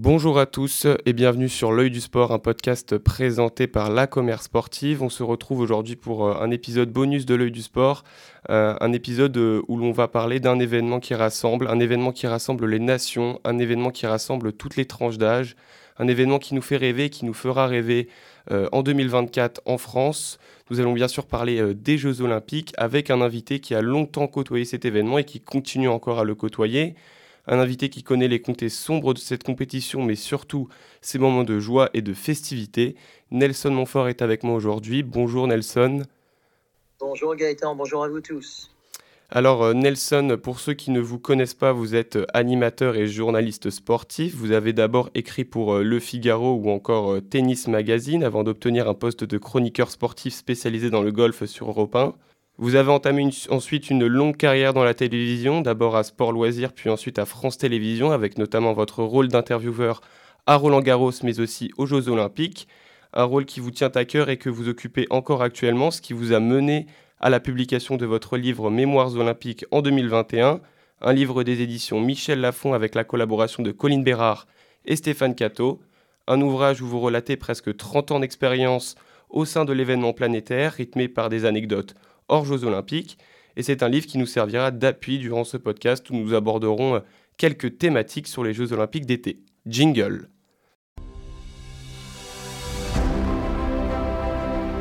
Bonjour à tous et bienvenue sur L'œil du sport, un podcast présenté par la commerce sportive. On se retrouve aujourd'hui pour euh, un épisode bonus de L'œil du sport, euh, un épisode euh, où l'on va parler d'un événement qui rassemble, un événement qui rassemble les nations, un événement qui rassemble toutes les tranches d'âge, un événement qui nous fait rêver, qui nous fera rêver en 2024 en France. Nous allons bien sûr parler des Jeux olympiques avec un invité qui a longtemps côtoyé cet événement et qui continue encore à le côtoyer un invité qui connaît les comtés sombres de cette compétition, mais surtout ses moments de joie et de festivité. Nelson Montfort est avec moi aujourd'hui. Bonjour Nelson. Bonjour Gaëtan, bonjour à vous tous. Alors euh, Nelson, pour ceux qui ne vous connaissent pas, vous êtes animateur et journaliste sportif. Vous avez d'abord écrit pour euh, Le Figaro ou encore euh, Tennis Magazine avant d'obtenir un poste de chroniqueur sportif spécialisé dans le golf sur Europe 1. Vous avez entamé ensuite une longue carrière dans la télévision, d'abord à Sport Loisirs, puis ensuite à France Télévisions, avec notamment votre rôle d'intervieweur à Roland Garros, mais aussi aux Jeux Olympiques. Un rôle qui vous tient à cœur et que vous occupez encore actuellement, ce qui vous a mené à la publication de votre livre Mémoires olympiques en 2021, un livre des éditions Michel Lafon avec la collaboration de Colline Bérard et Stéphane Cato, un ouvrage où vous relatez presque 30 ans d'expérience au sein de l'événement planétaire, rythmé par des anecdotes hors Jeux olympiques. Et c'est un livre qui nous servira d'appui durant ce podcast où nous aborderons euh, quelques thématiques sur les Jeux olympiques d'été. Jingle.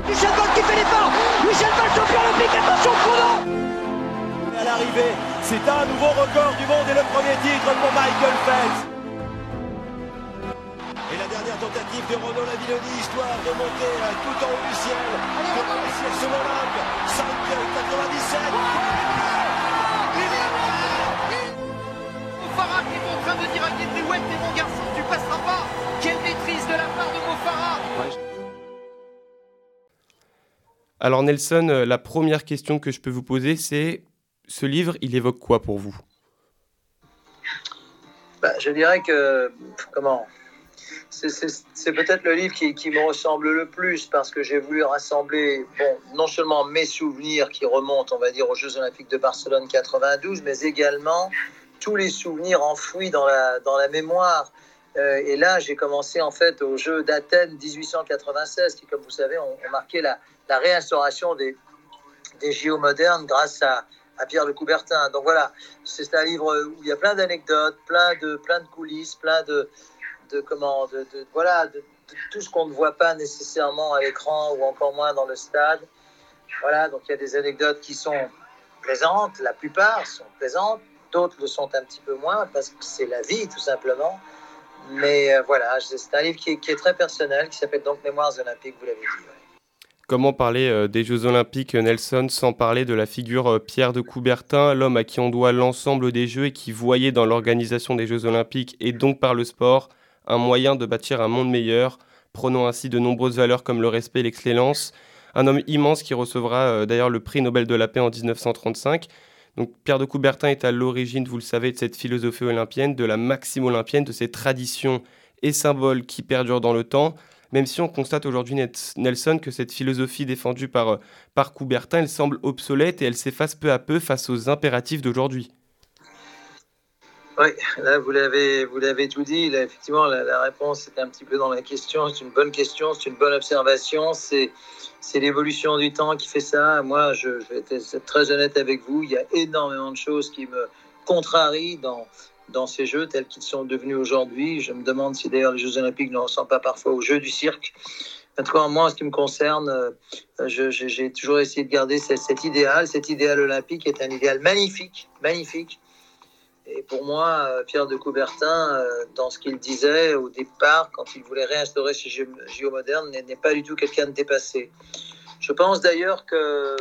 Michel Bolt qui fait l'effort Michel Bolt champion olympique, attention chrono À l'arrivée, c'est un nouveau record du monde et le premier titre pour Michael Phelps tentative de Renaud Lavilloni, histoire de monter tout en haut du ciel. Comme le ciel sur l'Olympe. 5,97. Mofara qui est en train de dire à Guy ouais, t'es mon garçon, tu passeras pas. Quelle maîtrise de la part de Mofara. Alors Nelson, euh, la première question que je peux vous poser, c'est ce livre, il évoque quoi pour vous? Bah, Je dirais que, comment? C'est peut-être le livre qui, me ressemble le plus parce que j'ai voulu rassembler bon, non seulement mes souvenirs qui remontent, on va dire, aux Jeux Olympiques de Barcelone 92, mais également tous les souvenirs enfouis dans la, mémoire. Euh, et là, j'ai commencé en fait aux Jeux d'Athènes 1896, qui, comme vous savez, ont, marqué la, réinstauration des, des JO modernes grâce à, à Pierre de Coubertin. Donc voilà, c'est un livre où il y a plein d'anecdotes, plein de, plein de coulisses, plein de, de comment, de, voilà, de, tout ce qu'on ne voit pas nécessairement à l'écran ou encore moins dans le stade. Voilà, donc il y a des anecdotes qui sont plaisantes, la plupart sont plaisantes, d'autres le sont un petit peu moins parce que c'est la vie tout simplement. Mais euh, voilà, c'est un livre qui est, très personnel, qui s'appelle donc Mémoires olympiques, vous l'avez dit. Comment parler euh, des Jeux Olympiques, Nelson, sans parler de la figure euh, Pierre de Coubertin, l'homme à qui on doit l'ensemble des Jeux et qui voyait dans l'organisation des Jeux Olympiques et donc par le sport un moyen de bâtir un monde meilleur, prenant ainsi de nombreuses valeurs comme le respect et l'excellence. Un homme immense qui recevra euh, d'ailleurs le prix Nobel de la paix en 1935. Donc Pierre de Coubertin est à l'origine, vous le savez, de cette philosophie olympienne, de la maxime olympienne, de ces traditions et symboles qui perdurent dans le temps. Même si on constate aujourd'hui, Nelson, que cette philosophie défendue par, euh, par Coubertin, elle semble obsolète et elle s'efface peu à peu face aux impératifs d'aujourd'hui. Oui, là vous l'avez vous l'avez tout dit. Effectivement, la, réponse est un petit peu dans la question. C'est une bonne question, c'est une bonne observation. C'est l'évolution du temps qui fait ça. Moi, je, vais être très honnête avec vous. Il y a énormément de choses qui me contrarient dans ces jeux tels qu'ils sont devenus aujourd'hui. Je me demande si d'ailleurs les Jeux Olympiques ne ressemblent pas parfois aux Jeux du cirque. En tout cas, moi, en ce qui me concerne, euh, j'ai toujours essayé de garder cet idéal. Cet idéal olympique est un idéal magnifique, magnifique et pour moi, euh, Pierre de Coubertin, euh, dans ce qu'il disait au départ, quand il voulait réinstaurer ce JO moderne, n'est pas du tout quelqu'un de dépassé. Je pense d'ailleurs que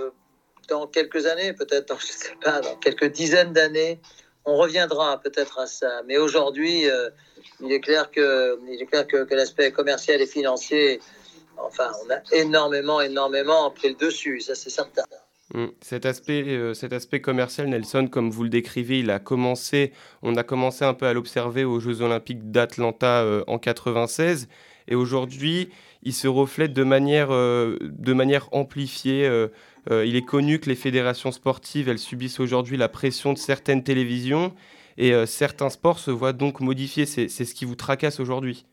dans quelques années, peut-être, je sais pas, dans quelques dizaines d'années, on reviendra peut-être à ça. Mais aujourd'hui, euh, il est clair que, il est clair que, que l'aspect commercial et financier, enfin, on a énormément, énormément pris le dessus, ça c'est certain. Mm. Cet aspect, euh, cet aspect commercial, Nelson, comme vous le décrivez, il a commencé, on a commencé un peu à l'observer aux Jeux Olympiques d'Atlanta euh, en 96, et aujourd'hui, il se reflète de manière, euh, de manière amplifiée. il est connu que les fédérations sportives, elles subissent aujourd'hui la pression de certaines télévisions, Et certains sports se voient donc modifiés. C'est ce qui vous tracasse aujourd'hui.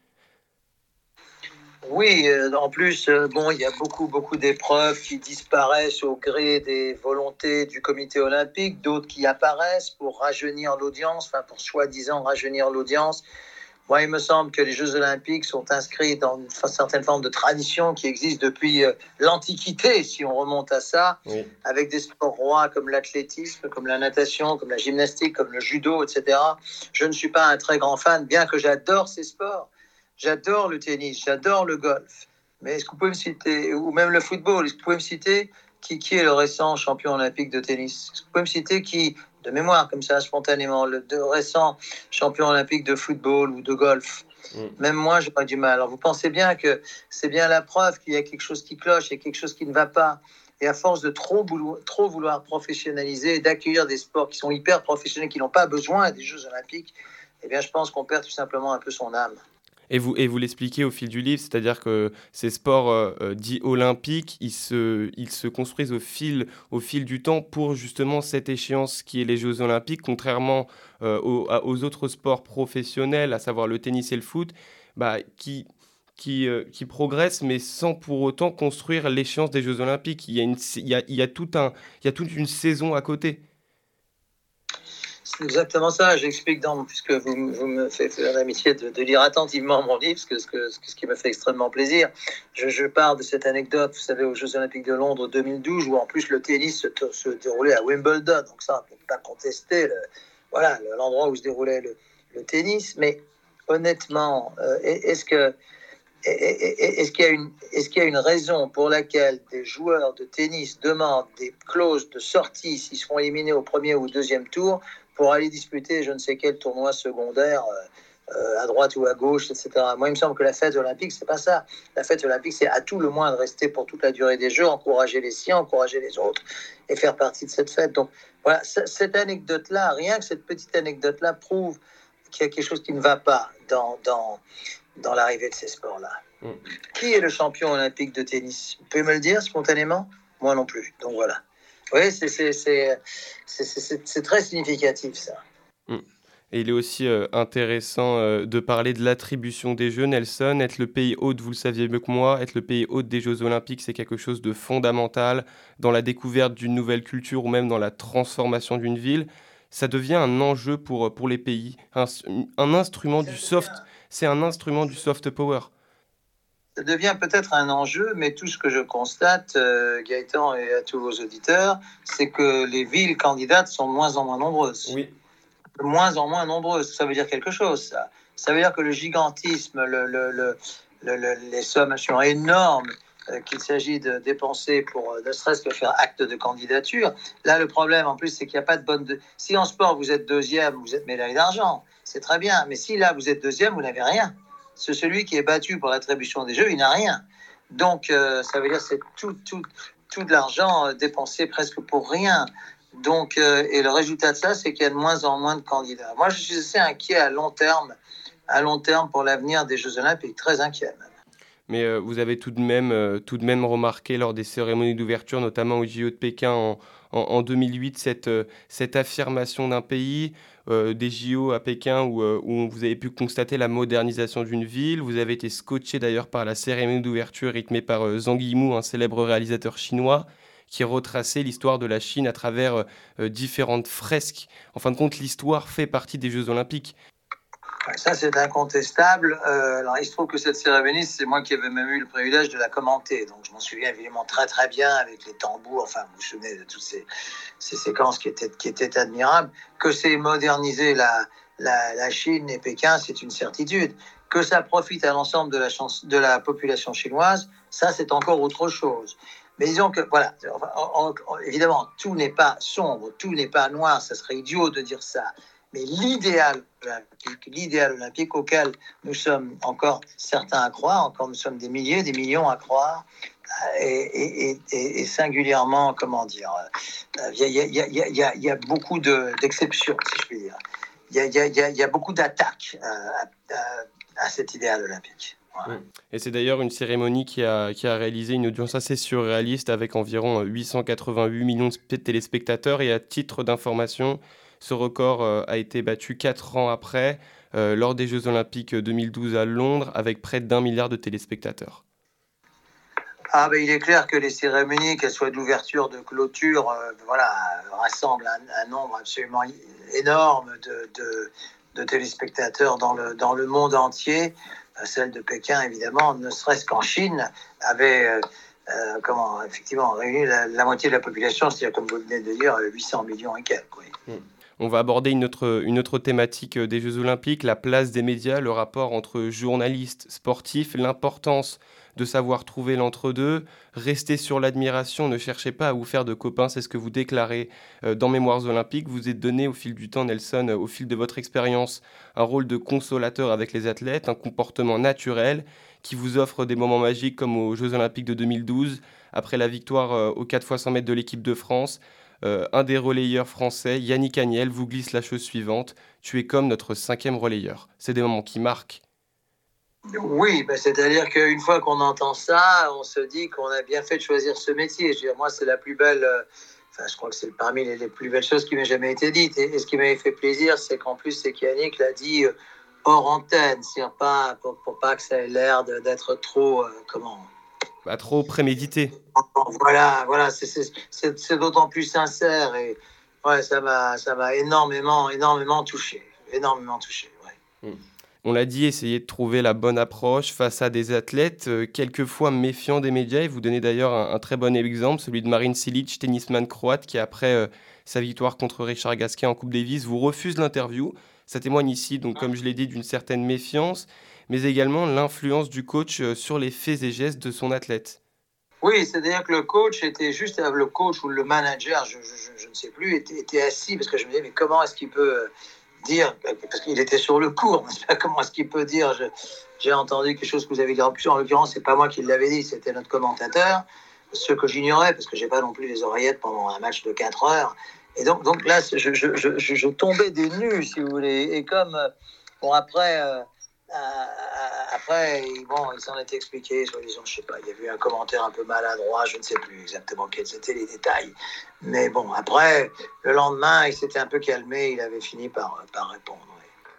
Oui, en plus, bon, il y a beaucoup, beaucoup d'épreuves qui disparaissent au gré des volontés du comité olympique, d'autres qui apparaissent pour rajeunir l'audience, enfin pour soi-disant rajeunir l'audience. Moi, il me semble que les Jeux olympiques sont inscrits dans une certaine forme de tradition qui existe depuis euh, l'Antiquité, si on remonte à ça, avec des sports rois comme l'athlétisme, comme la natation, comme la gymnastique, comme le judo, etc. Je ne suis pas un très grand fan, bien que j'adore ces sports. J'adore le tennis, j'adore le golf. Mais est-ce que vous pouvez me citer, ou même le football, est-ce que vous pouvez me citer qui, qui est le récent champion olympique de tennis? Est-ce que vous pouvez me citer qui de mémoire, comme ça, spontanément, le de récent champion olympique de football ou de golf? Mm. Même moi, j'ai pas du mal. Alors, vous pensez bien que c'est bien la preuve qu'il y a quelque chose qui cloche, il y a quelque chose qui ne va pas. Et à force de trop vouloir, trop vouloir professionnaliser et d'accueillir des sports qui sont hyper professionnels, qui n'ont pas besoin des Jeux olympiques, eh bien, je pense qu'on perd tout simplement un peu son âme. Et vous, et vous l'expliquez au fil du livre, c'est-à-dire que ces sports euh, euh, dits olympiques, ils se, ils se construisent au fil, au fil du temps pour justement cette échéance qui est les Jeux olympiques, contrairement euh, aux, autres sports professionnels, à savoir le tennis et le foot, bah, qui, qui, qui progressent, mais sans pour autant construire l'échéance des Jeux olympiques. Il y a, il y a toute une saison à côté. Exactement ça. J'explique dans, puisque vous, me faites l'amitié de, lire attentivement mon livre, ce, que, ce, qui me fait extrêmement plaisir. Je, je, pars de cette anecdote, vous savez, aux Jeux Olympiques de Londres 2012, où en plus le tennis se, déroulait à Wimbledon. Donc ça, on ne peut pas contester voilà, l'endroit où se déroulait le, tennis. Mais honnêtement, euh, est-ce que est-ce qu'il y, y, a une raison pour laquelle des joueurs de tennis demandent des clauses de sortie s'ils seront éliminés au premier ou deuxième tour pour aller disputer je ne sais quel tournoi secondaire euh, à droite ou à gauche, etc. Moi, il me semble que la fête olympique, c'est pas ça. La fête olympique, c'est à tout le moins de rester pour toute la durée des Jeux, encourager les siens, encourager les autres et faire partie de cette fête. Donc, voilà, cette anecdote-là, rien que cette petite anecdote-là prouve qu'il y a quelque chose qui ne va pas dans, dans, dans l'arrivée de ces sports-là. Mm. Qui est le champion olympique de tennis? Vous pouvez me le dire spontanément? Moi non plus. Donc voilà. Oui, c'est très significatif ça. Mm. Et il est aussi euh, intéressant euh, de parler de l'attribution des Jeux, Nelson. Être le pays hôte, vous le saviez mieux que moi, être le pays hôte des Jeux olympiques, c'est quelque chose de fondamental dans la découverte d'une nouvelle culture ou même dans la transformation d'une ville. Ça devient un enjeu pour, euh, pour les pays, un, un instrument du soft, c'est un instrument du soft power ça devient peut-être un enjeu, mais tout ce que je constate, euh, Gaëtan et à tous vos auditeurs, c'est que les villes candidates sont de moins en moins nombreuses. Oui. De moins en moins nombreuses. Ça veut dire quelque chose, ça. Ça veut dire que le gigantisme, le, le, le, les sommes sont énormes euh, qu'il s'agit de dépenser pour euh, ne serait-ce que faire acte de candidature. Là, le problème, en plus, c'est qu'il n'y a pas de bonne... De... Si en sport, vous êtes deuxième, vous êtes médaille d'argent, c'est très bien. Mais si là, vous êtes deuxième, vous n'avez rien c'est celui qui est battu pour l'attribution des jeux, il n'a rien. Donc, euh, ça veut dire c'est tout, tout, tout de l'argent euh, dépensé presque pour rien. Donc, euh, et le résultat de ça, c'est qu'il y a de moins en moins de candidats. Moi, je suis assez inquiet à long terme, à long terme pour l'avenir des Jeux Olympiques, très inquiet même. Mais vous avez tout de, même, tout de même remarqué lors des cérémonies d'ouverture, notamment au JO de Pékin en, en, en 2008, cette, cette affirmation d'un pays, euh, des JO à Pékin euh, où, vous avez pu constater la modernisation d'une ville. Vous avez été scotché d'ailleurs par la cérémonie d'ouverture rythmée par euh, Zhang Yimou, un célèbre réalisateur chinois qui retraçait l'histoire de la Chine à travers différentes fresques. En fin de compte, l'histoire fait partie des Jeux olympiques. Ça, c'est incontestable. Euh, alors, il se trouve que cette cérémonie, c'est moi qui avais même eu le privilège de la commenter. Donc, je m'en souviens évidemment très, très bien avec les tambours. Enfin, vous vous souvenez de toutes ces, ces séquences qui étaient, qui étaient admirables. Que c'est moderniser la, la, la, Chine et Pékin, c'est une certitude. Que ça profite à l'ensemble de la, chance, de la population chinoise, ça, c'est encore autre chose. Mais disons que, voilà, évidemment, tout n'est pas sombre, tout n'est pas noir, ça serait idiot de dire ça. Mais l'idéal olympique, auquel nous sommes encore certains à croire, encore nous sommes des milliers, des millions à croire, et, singulièrement, comment dire, il y, a, beaucoup d'exceptions, si je puis dire. Il y a, beaucoup d'attaques à, cet idéal olympique. Et c'est d'ailleurs une cérémonie qui a réalisé une audience assez surréaliste avec environ 888 millions de téléspectateurs. Et à titre d'information, Ce record a été battu 4 ans après, lors des Jeux Olympiques 2012 à Londres, avec près d'un milliard de téléspectateurs. Ah ben, il est clair que les cérémonies, qu'elles soient d'ouverture, de clôture, voilà, rassemblent un, nombre absolument énorme de, de, de téléspectateurs dans le, dans le monde entier. Euh, celle de Pékin, évidemment, ne serait-ce qu'en Chine, avait euh, euh, comment, effectivement réuni la, moitié de la population, c'est-à-dire, comme vous venez de dire, 800 millions et quelques. Hmm. On va aborder une autre, une autre thématique des Jeux Olympiques, la place des médias, le rapport entre journalistes, sportifs, l'importance de savoir trouver l'entre-deux, rester sur l'admiration, ne cherchez pas à vous faire de copains, c'est ce que vous déclarez euh, dans Mémoires olympiques. Vous êtes donné au fil du temps, Nelson, euh, au fil de votre expérience, un rôle de consolateur avec les athlètes, un comportement naturel qui vous offre des moments magiques comme aux Jeux olympiques de 2012, après la victoire euh, aux 4 x 100 mètres de l'équipe de France. Un des relayeurs français, Yannick Agnel, vous glisse la chose suivante. Tu es comme notre cinquième relayeur. C'est des moments qui marquent oui, ben, c'est-à-dire qu'une fois qu'on entend ça, on se dit qu'on a bien fait de choisir ce métier. Je moi, c'est la plus belle, euh, enfin, je crois que c'est parmi les, plus belles choses qui m'aient jamais été dites. Et, ce qui m'avait fait plaisir, c'est qu'en plus, c'est qu'Yannick l'a dit euh, hors antenne, pas pour, pas que ça ait l'air d'être trop, euh, comment Pas trop prémédité. Voilà, voilà, c'est d'autant plus sincère et ouais, ça m'a, ça m'a énormément, énormément touché, énormément touché. Ouais. Hmm on l'a dit, essayez de trouver la bonne approche face à des athlètes euh, quelquefois méfiants des médias. Et vous donnez d'ailleurs un, très bon exemple, celui de Marin Silic, tennisman croate, qui après euh, sa victoire contre Richard Gasquet en Coupe Davis vous refuse l'interview. Ça témoigne ici, donc comme je l'ai dit, d'une certaine méfiance, mais également l'influence du coach euh, sur les faits et gestes de son athlète. Oui, c'est-à-dire que le coach était juste le coach ou le manager, je, ne sais plus, était, assis parce que je me disais mais comment est-ce qu'il peut dire, parce qu'il était sur le cours, comment est-ce qu'il peut dire J'ai entendu quelque chose que vous avez dit. En plus, en l'occurrence, c'est pas moi qui l'avais dit, c'était notre commentateur. Ce que j'ignorais, parce que j'ai pas non plus les oreillettes pendant un match de 4 heures. Et donc, donc là, je, tombais des nues, si vous voulez. Et comme, bon, après, euh, euh, après, bon, il s'en était expliqué, soi-disant, je sais pas, il y avait eu un commentaire un peu maladroit, je ne sais plus exactement quels étaient les détails. Mais bon, après, le lendemain, il s'était un peu calmé, il avait fini par, par répondre.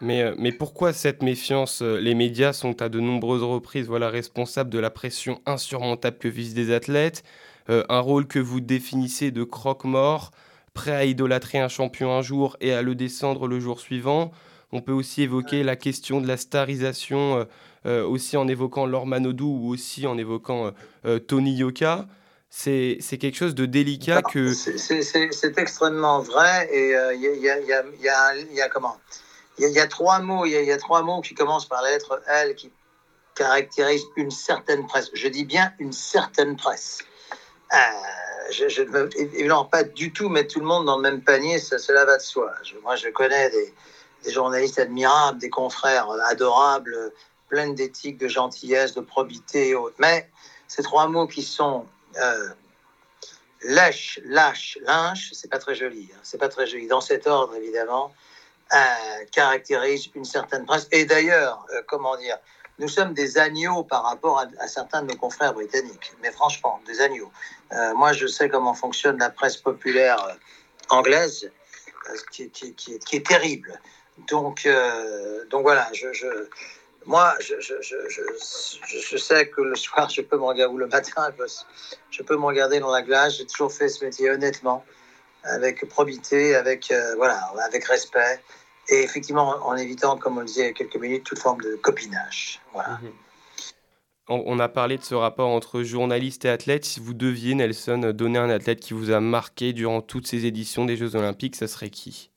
Mais, euh, mais pourquoi cette méfiance euh, Les médias sont à de nombreuses reprises voilà, responsables de la pression insurmontable que visent des athlètes, un rôle que vous définissez de croque-mort, prêt à idolâtrer un champion un jour et à le descendre le jour suivant. On peut aussi évoquer la question de la starisation, euh, euh, aussi en évoquant Laure Manodou ou aussi en évoquant euh, Tony Yoka. C'est quelque chose de délicat que... C'est extrêmement vrai et il y, a, comment? Il y, a trois mots, il y, a trois mots qui commencent par la lettre L qui caractérisent une certaine presse. Je dis bien une certaine presse. je ne veux évidemment pas du tout mettre tout le monde dans le même panier, ça, cela va de soi. moi, je connais des, des journalistes admirables, des confrères adorables, pleins d'éthique, de gentillesse, de probité et autres. Mais ces trois mots qui sont euh, lèche, lâche, lynche, c'est pas très joli. Hein. c'est pas très joli. Dans cet ordre, évidemment, euh, caractérise une certaine presse. Et d'ailleurs, euh, comment dire, nous sommes des agneaux par rapport à, certains de nos confrères britanniques. Mais franchement, des agneaux. Euh, moi, je sais comment fonctionne la presse populaire anglaise, qui, est terrible. Donc, euh, donc voilà, moi, je, sais que le soir, je peux me regarder, ou le matin, je peux me regarder dans la glace. J'ai toujours fait ce métier honnêtement, avec probité, avec, euh, voilà, avec respect, et effectivement en évitant, comme on le disait il y a quelques minutes, toute forme de copinage. Voilà. Mhm. On a parlé de ce rapport entre journaliste et athlète. Si vous deviez, Nelson, donner un athlète qui vous a marqué durant toutes ces éditions des Jeux Olympiques, ça serait qui?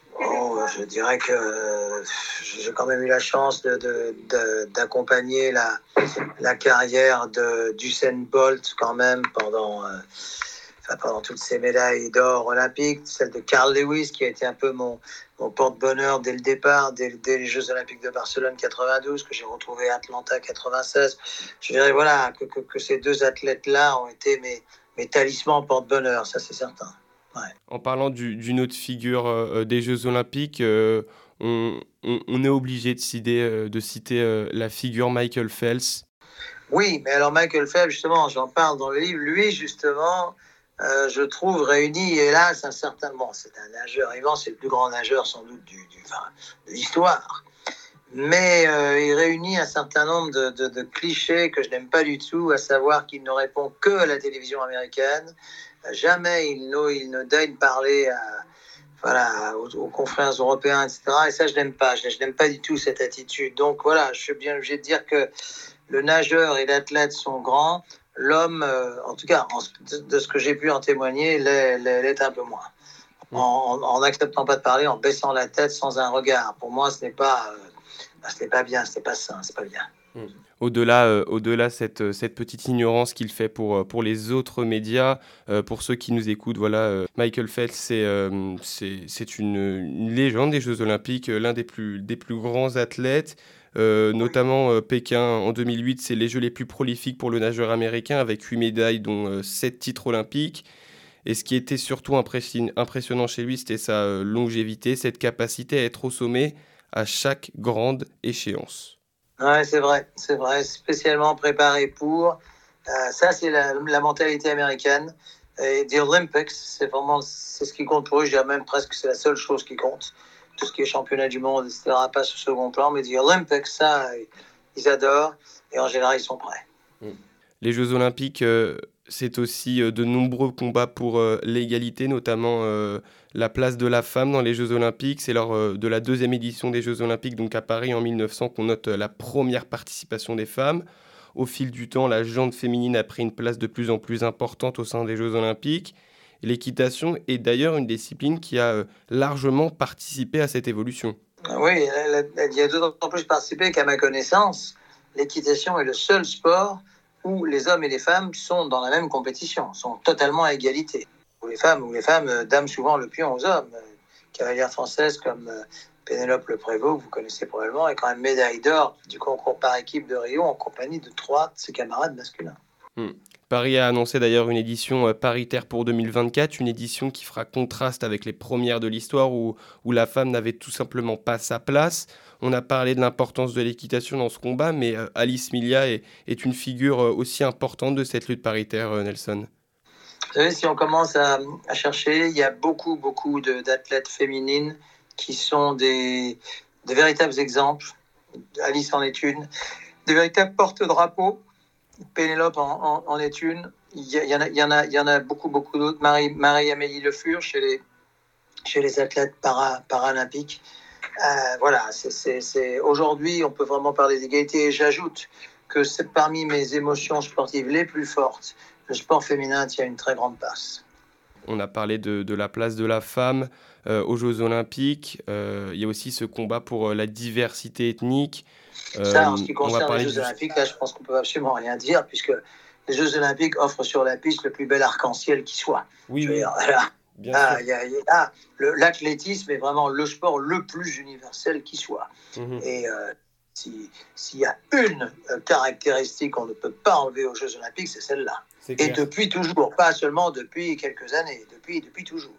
Je dirais que j'ai quand même eu la chance d'accompagner la, la, carrière de d'Usain Bolt quand même pendant, euh, pendant toutes ces médailles d'or olympiques, celle de Carl Lewis qui a été un peu mon, porte-bonheur dès le départ, dès, les Jeux olympiques de Barcelone 92, que j'ai retrouvé à Atlanta 96. Je dirais voilà, que, ces deux athlètes-là ont été mes talismans porte-bonheur, ça c'est certain. En parlant d'une autre figure euh, euh, des Jeux Olympiques, euh, on, est obligé de citer, de citer la figure Michael Phelps. Oui, mais alors Michael Phelps, justement, j'en parle dans le livre, lui, justement, je trouve, réunit, hélas, un certain. Bon, c'est un nageur Ivan, c'est le plus grand nageur sans doute du, de l'histoire. Mais il réunit un certain nombre de, clichés que je n'aime pas du tout, à savoir qu'il ne répond que à la télévision américaine. Jamais il ne, il ne daigne parler à, voilà, aux, confrères européens, etc. Et ça, je n'aime pas. Je, je n'aime pas du tout cette attitude. Donc voilà, je suis bien obligé de dire que le nageur et l'athlète sont grands l'homme, euh, en tout cas, de ce que j'ai pu en témoigner, l'est un peu moins. Mm. En n'acceptant pas de parler, en baissant la tête sans un regard. Pour moi, ce n'est pas, euh, ce n'est pas bien, ce n'est pas sain, c'est pas bien. Mm. Au-delà, euh, au-delà cette, cette petite ignorance qu'il fait pour, pour les autres médias, pour ceux qui nous écoutent, voilà, Michael Phelps, c'est, c'est, une, légende des Jeux Olympiques, l'un des plus, des plus grands athlètes. Euh, notamment euh, Pékin en 2008, c'est les Jeux les plus prolifiques pour le nageur américain avec 8 médailles dont 7 euh, titres olympiques. Et ce qui était surtout impressionnant chez lui, c'était sa longévité, cette capacité à être au sommet à chaque grande échéance. Oui, c'est vrai, c'est vrai, spécialement préparé pour. ça, c'est la, mentalité américaine. Et The Olympics, c'est vraiment c'est ce qui compte pour eux. Je dirais même presque que c'est la seule chose qui compte tout ce qui est championnat du monde, etc., passe au second plan. Mais les Olympics, ça, ils adorent. Et en général, ils sont prêts. Mm. Les Jeux Olympiques, euh, c'est aussi euh, de nombreux combats pour euh, l'égalité, notamment la place de la femme dans les Jeux Olympiques. C'est lors de la deuxième édition des Jeux Olympiques, donc à Paris en 1900, qu'on note la première participation des femmes. Au fil du temps, la jante féminine a pris une place de plus en plus importante au sein des Jeux Olympiques. L'équitation est d'ailleurs une discipline qui a euh, largement participé à cette évolution. Oui, elle, y a d'autant plus participé qu'à ma connaissance, l'équitation est le seul sport où les hommes et les femmes sont dans la même compétition, sont totalement à égalité. Où les femmes, où les femmes euh, dament souvent le pion aux hommes. Euh, cavalières françaises comme Pénélope Le Prévost, que vous connaissez probablement, est quand même médaille d'or du concours par équipe de Rio en compagnie de trois de ses camarades masculins. Hmm. Paris a annoncé d'ailleurs une édition euh, paritaire pour 2024, une édition qui fera contraste avec les premières de l'histoire où, où la femme n'avait tout simplement pas sa place. On a parlé de l'importance de l'équitation dans ce combat, mais euh, Alice Milia est, une figure euh, aussi importante de cette lutte paritaire, Nelson. Vous savez, si on commence à, chercher, il y a beaucoup, beaucoup d'athlètes féminines qui sont des, des véritables exemples. Alice en est une, des véritables porte-drapeaux Pénélope en, est une. Il y, en a, beaucoup, beaucoup d'autres. Marie, Marie-Amélie Le Fur chez les, athlètes para, paralympiques. Euh, voilà, aujourd'hui, on peut vraiment parler d'égalité. Et j'ajoute que c'est parmi mes émotions sportives les plus fortes. Le sport féminin tient une très grande place. On a parlé de, la place de la femme aux Jeux Olympiques. Euh, il y a aussi ce combat pour la diversité ethnique. Ça, en ce qui euh, concerne les Jeux Olympiques, là, je pense qu'on peut absolument rien dire, puisque les Jeux Olympiques offrent sur la piste le plus bel arc-en-ciel qui soit. Oui, L'athlétisme est vraiment le sport le plus universel qui soit. Mhm. Et euh, s'il y a une euh, caractéristique qu'on ne peut pas enlever aux Jeux Olympiques, c'est celle-là. Et depuis toujours, pas seulement depuis quelques années, depuis, depuis toujours.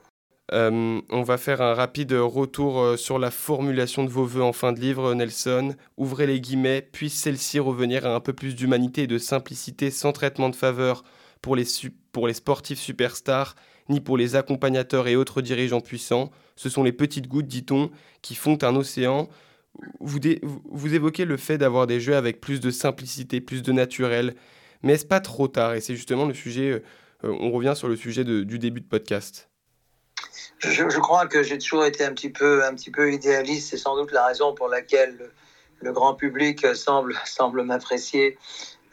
Euh, on va faire un rapide retour euh, sur la formulation de vos voeux en fin de livre, Nelson. Ouvrez les guillemets, puisse celle-ci revenir à un peu plus d'humanité et de simplicité sans traitement de faveur pour les, sportifs superstars, ni pour les accompagnateurs et autres dirigeants puissants. Ce sont les petites gouttes, dit-on, qui font un océan. Vous, vous évoquez le fait d'avoir des jeux avec plus de simplicité, plus de naturel. Mais est-ce pas trop tard? Et c'est justement le sujet, euh, on revient sur le sujet du début de podcast je, crois que j'ai toujours été un petit peu, un petit peu idéaliste. C'est sans doute la raison pour laquelle le, grand public semble, semble m'apprécier.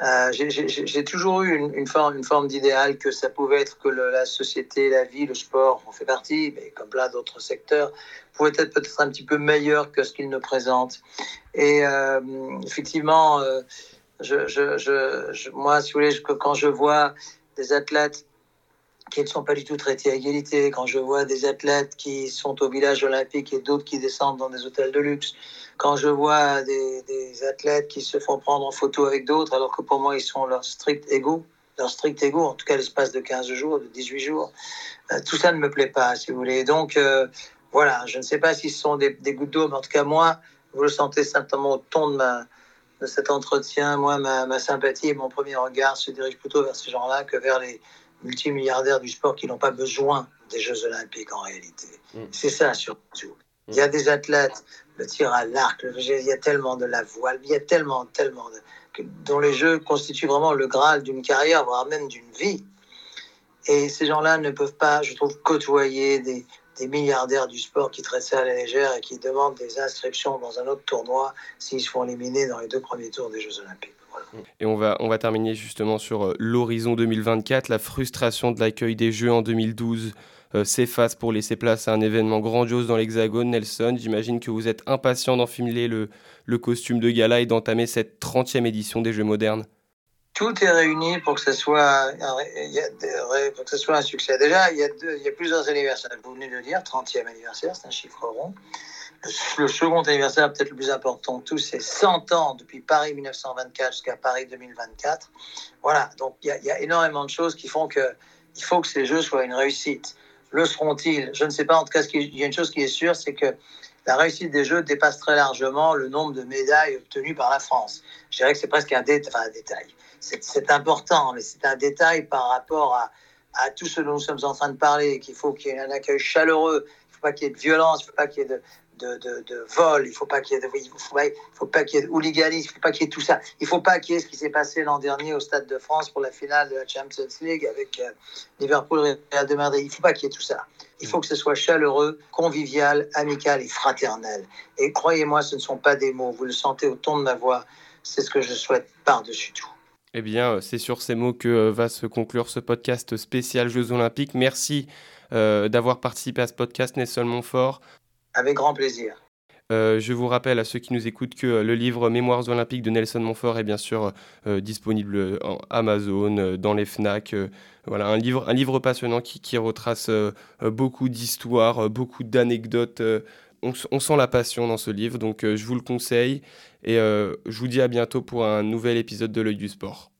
Euh, j'ai toujours eu une, forme, d'idéal que ça pouvait être que la société, la vie, le sport en fait partie, mais comme plein d'autres secteurs, pouvait être peut-être un petit peu meilleur que ce qu'il ne présente. Et euh, effectivement, euh, moi, si vous voulez, quand je vois des athlètes qui ne sont pas du tout traités à égalité. Quand je vois des athlètes qui sont au village olympique et d'autres qui descendent dans des hôtels de luxe, quand je vois des, athlètes qui se font prendre en photo avec d'autres, alors que pour moi, ils sont leur strict égaux, leur strict égaux, en tout cas l'espace de 15 jours, de 18 jours, euh, tout ça ne me plaît pas, si vous voulez. Donc, euh, voilà, je ne sais pas si ce sont des, gouttes d'eau, mais en tout cas, moi, vous le sentez certainement au ton de cet entretien, moi, ma, ma sympathie et mon premier regard se dirigent plutôt vers ces gens-là que vers les multimilliardaires du sport qui n'ont pas besoin des Jeux Olympiques en réalité. Mm. C'est ça surtout. Mm. Il y a des athlètes, le tir à l'arc, il y a tellement de la voile, il y a tellement, tellement de, dont les Jeux constituent vraiment le graal d'une carrière, voire même d'une vie. Et ces gens-là ne peuvent pas, je trouve, côtoyer des, des milliardaires du sport qui traitent ça à la légère et qui demandent des inscriptions dans un autre tournoi s'ils se font éliminer dans les deux premiers tours des Jeux Olympiques. Et on va, on va terminer justement sur euh, l'horizon 2024. La frustration de l'accueil des Jeux en 2012 euh, s'efface pour laisser place à un événement grandiose dans l'Hexagone. Nelson, j'imagine que vous êtes impatient d'enfiler le, costume de gala et d'entamer cette 30e édition des Jeux modernes tout est réuni pour que ce soit, pour que ce soit un succès. Déjà, il y, a il y a plusieurs anniversaires. Vous venez de le dire, 30e anniversaire, c'est un chiffre rond. Le second anniversaire, peut-être le plus important de tous, c'est 100 ans depuis Paris 1924 jusqu'à Paris 2024. Voilà, donc il y, a, énormément de choses qui font que il faut que ces Jeux soient une réussite. Le seront-ils? Je ne sais pas. En tout cas, il y a une chose qui est sûre, c'est que la réussite des Jeux dépasse très largement le nombre de médailles obtenues par la France. Je dirais que c'est presque un détail c'est important, mais c'est un détail par rapport à, à, tout ce dont nous sommes en train de parler, qu'il faut qu'il y ait un accueil chaleureux, il ne faut pas qu'il y ait de violence, il ne faut pas qu'il y ait de, de, de, de, vol, il faut pas qu'il y ait de, il faut, faut pas qu'il y ait hooliganisme, il faut pas qu'il y ait tout ça. Il ne faut pas qu'il y ait ce qui s'est passé l'an dernier au Stade de France pour la finale de la Champions League avec euh, Liverpool et Real de Madrid. Il ne faut pas qu'il y ait tout ça. Il faut que ce soit chaleureux, convivial, amical et fraternel. Et croyez-moi, ce ne sont pas des mots. Vous le sentez au ton de ma voix. C'est ce que je souhaite par-dessus tout. Eh bien, euh, c'est sur ces mots que euh, va se conclure ce podcast spécial Jeux Olympiques. Merci d'avoir participé à ce podcast, Nelson Montfort. Avec grand plaisir. je vous rappelle à ceux qui nous écoutent que le livre Mémoires olympiques de Nelson Montfort est bien sûr disponible en Amazon, dans les FNAC. voilà, un livre, un livre passionnant qui, qui retrace beaucoup d'histoires, beaucoup d'anecdotes on, sent la passion dans ce livre, donc euh, je vous le conseille. Et euh, je vous dis à bientôt pour un nouvel épisode de l'œil du sport.